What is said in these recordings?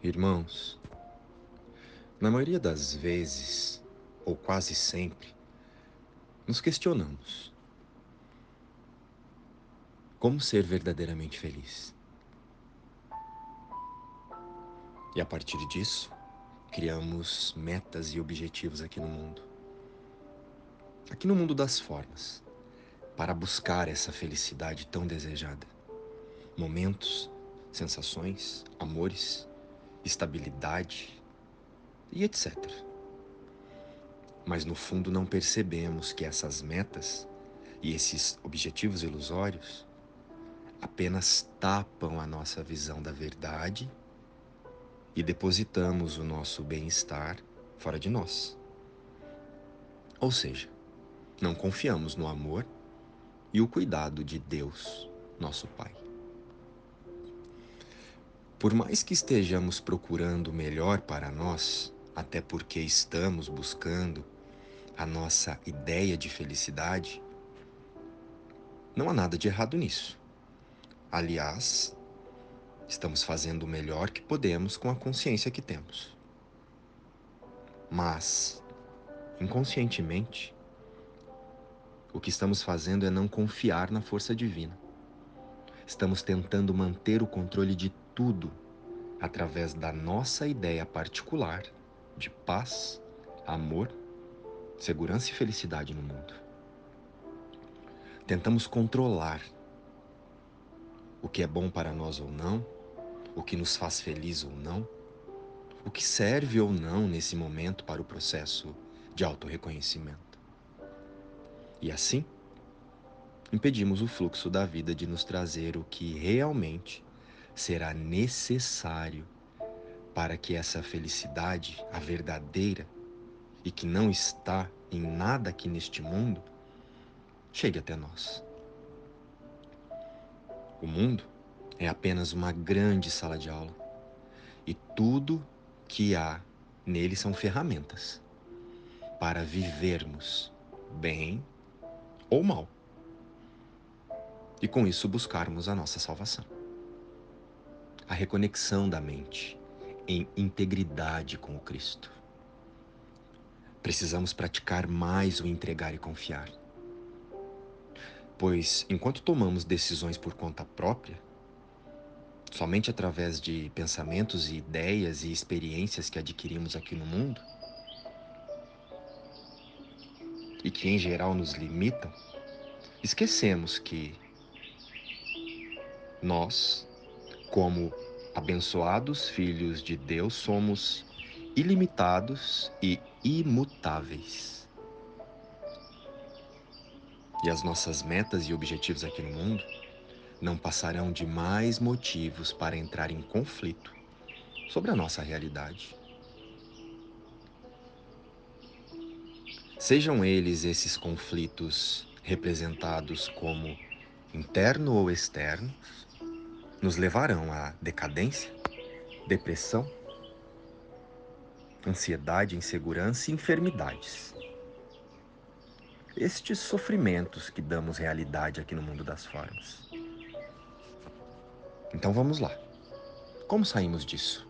Irmãos, na maioria das vezes, ou quase sempre, nos questionamos: como ser verdadeiramente feliz? E a partir disso, criamos metas e objetivos aqui no mundo. Aqui no mundo das formas, para buscar essa felicidade tão desejada. Momentos, sensações, amores, estabilidade e etc. Mas no fundo não percebemos que essas metas e esses objetivos ilusórios apenas tapam a nossa visão da verdade e depositamos o nosso bem-estar fora de nós. Ou seja, não confiamos no amor e o cuidado de Deus, nosso Pai. Por mais que estejamos procurando o melhor para nós, até porque estamos buscando a nossa ideia de felicidade, não há nada de errado nisso. Aliás, Estamos fazendo o melhor que podemos com a consciência que temos. Mas, inconscientemente, o que estamos fazendo é não confiar na força divina. Estamos tentando manter o controle de tudo através da nossa ideia particular de paz, amor, segurança e felicidade no mundo. Tentamos controlar o que é bom para nós ou não, o que nos faz feliz ou não, o que serve ou não nesse momento para o processo de autorreconhecimento. E assim, impedimos o fluxo da vida de nos trazer o que realmente será necessário para que essa felicidade, a verdadeira e que não está em nada aqui neste mundo, chegue até nós. O mundo é apenas uma grande sala de aula. E tudo que há nele são ferramentas para vivermos bem ou mal. E com isso buscarmos a nossa salvação. A reconexão da mente em integridade com o Cristo. Precisamos praticar mais o entregar e confiar. Pois enquanto tomamos decisões por conta própria, somente através de pensamentos e ideias e experiências que adquirimos aqui no mundo e que em geral nos limitam, esquecemos que nós, como abençoados filhos de Deus, somos ilimitados e imutáveis. E as nossas metas e objetivos aqui no mundo não passarão de mais motivos para entrar em conflito sobre a nossa realidade. Sejam eles esses conflitos representados como interno ou externos, nos levarão à decadência, depressão, ansiedade, insegurança e enfermidades. Estes sofrimentos que damos realidade aqui no mundo das formas. Então vamos lá. Como saímos disso?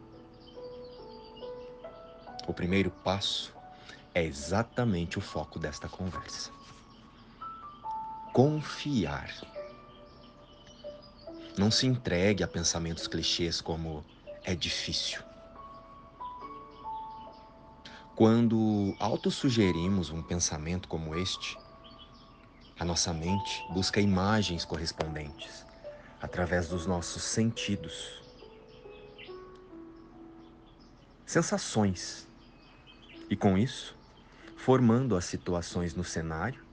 O primeiro passo é exatamente o foco desta conversa. Confiar. Não se entregue a pensamentos clichês como é difícil. Quando autossugerimos um pensamento como este, a nossa mente busca imagens correspondentes através dos nossos sentidos. Sensações. E com isso, formando as situações no cenário,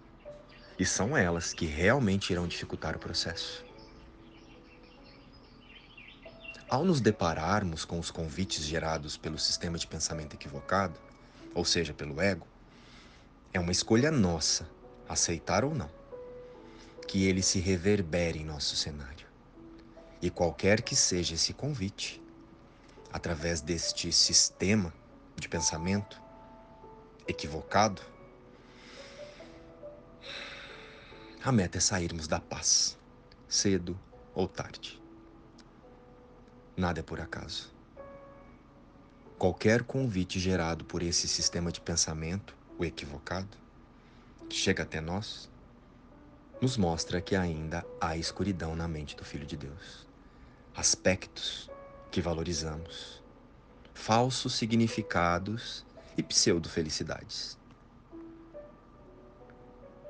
e são elas que realmente irão dificultar o processo. Ao nos depararmos com os convites gerados pelo sistema de pensamento equivocado, ou seja, pelo ego, é uma escolha nossa aceitar ou não que ele se reverbere em nosso cenário. E qualquer que seja esse convite, através deste sistema de pensamento equivocado, a meta é sairmos da paz, cedo ou tarde. Nada é por acaso. qualquer convite gerado por esse sistema de pensamento, o equivocado, que chega até nós, nos mostra que ainda há escuridão na mente do Filho de Deus. Aspectos que valorizamos, falsos significados e pseudo-felicidades.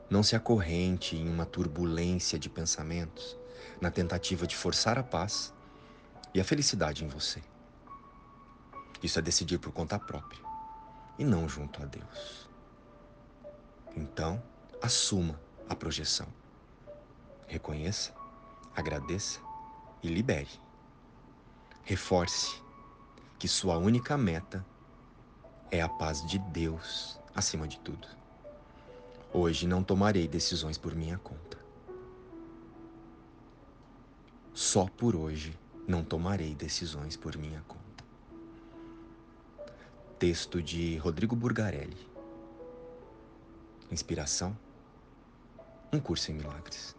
Não se acorrente em uma turbulência de pensamentos na tentativa de forçar a paz e a felicidade em você. Isso é decidir por conta própria e não junto a Deus. Então, assuma a projeção. Reconheça, agradeça e libere. Reforce que sua única meta é a paz de Deus acima de tudo. Hoje não tomarei decisões por minha conta. Só por hoje não tomarei decisões por minha conta. Texto de Rodrigo Burgarelli. Inspiração: Um curso em milagres.